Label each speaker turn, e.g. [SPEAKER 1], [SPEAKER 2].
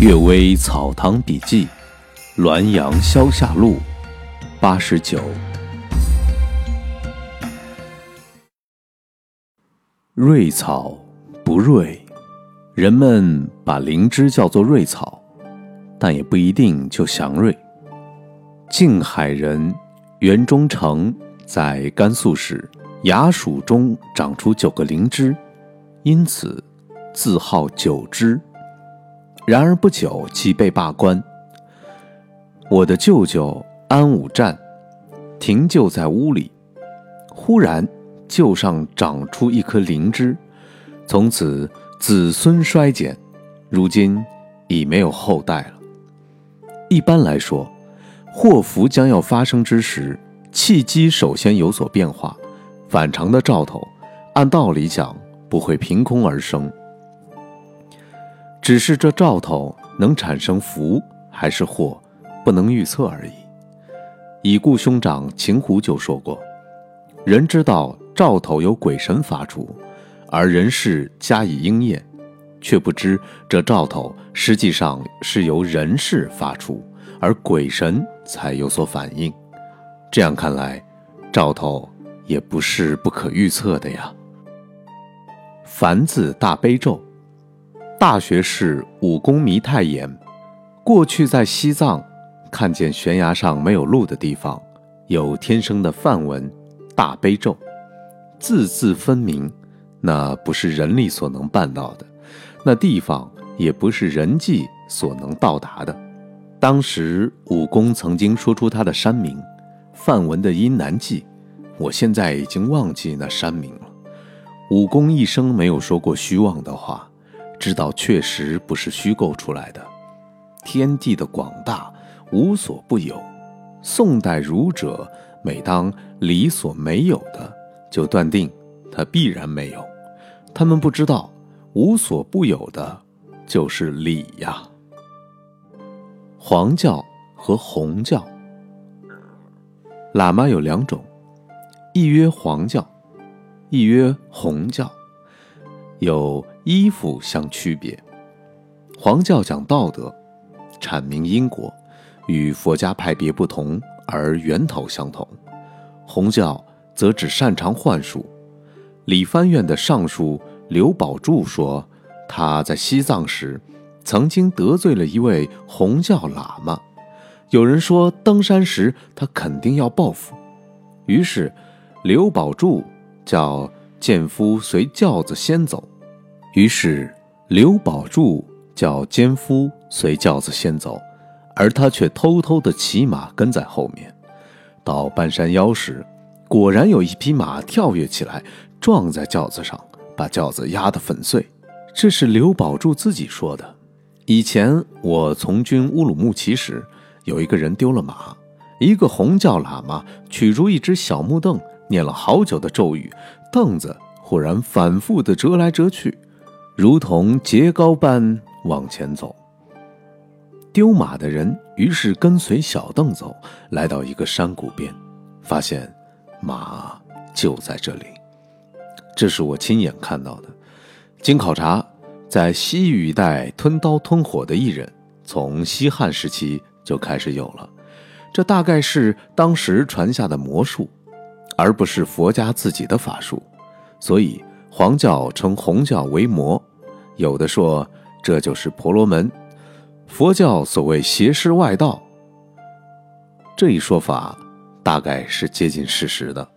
[SPEAKER 1] 《岳微草堂笔记》，滦阳消夏录，八十九。瑞草不瑞，人们把灵芝叫做瑞草，但也不一定就祥瑞。静海人袁忠诚在甘肃时，崖属中长出九个灵芝，因此自号九芝。然而不久即被罢官。我的舅舅安武战停柩在屋里，忽然柩上长出一颗灵芝，从此子孙衰减，如今已没有后代了。一般来说，祸福将要发生之时，契机首先有所变化，反常的兆头，按道理讲不会凭空而生。只是这兆头能产生福还是祸，不能预测而已。已故兄长秦湖就说过：“人知道兆头由鬼神发出，而人事加以应验，却不知这兆头实际上是由人事发出，而鬼神才有所反应。这样看来，兆头也不是不可预测的呀。”凡字大悲咒。大学士武功迷太言，过去在西藏看见悬崖上没有路的地方，有天生的梵文“大悲咒”，字字分明。那不是人力所能办到的，那地方也不是人迹所能到达的。当时武功曾经说出他的山名，梵文的音难记，我现在已经忘记那山名了。武功一生没有说过虚妄的话。知道确实不是虚构出来的，天地的广大无所不有。宋代儒者每当理所没有的，就断定它必然没有。他们不知道无所不有的就是理呀。黄教和红教，喇嘛有两种，一曰黄教，一曰红教。有衣服相区别，黄教讲道德，阐明因果，与佛家派别不同，而源头相同；红教则只擅长幻术。理藩院的尚书刘宝柱说，他在西藏时曾经得罪了一位红教喇嘛，有人说登山时他肯定要报复，于是刘宝柱叫剑夫随轿子先走。于是，刘宝柱叫奸夫随轿子先走，而他却偷偷的骑马跟在后面。到半山腰时，果然有一匹马跳跃起来，撞在轿子上，把轿子压得粉碎。这是刘宝柱自己说的。以前我从军乌鲁木齐时，有一个人丢了马，一个红教喇嘛取出一只小木凳，念了好久的咒语，凳子忽然反复的折来折去。如同截高般往前走。丢马的人于是跟随小邓走，来到一个山谷边，发现马就在这里。这是我亲眼看到的。经考察，在西域一带吞刀吞火的艺人，从西汉时期就开始有了。这大概是当时传下的魔术，而不是佛家自己的法术。所以黄教称红教为魔。有的说这就是婆罗门，佛教所谓邪师外道，这一说法大概是接近事实的。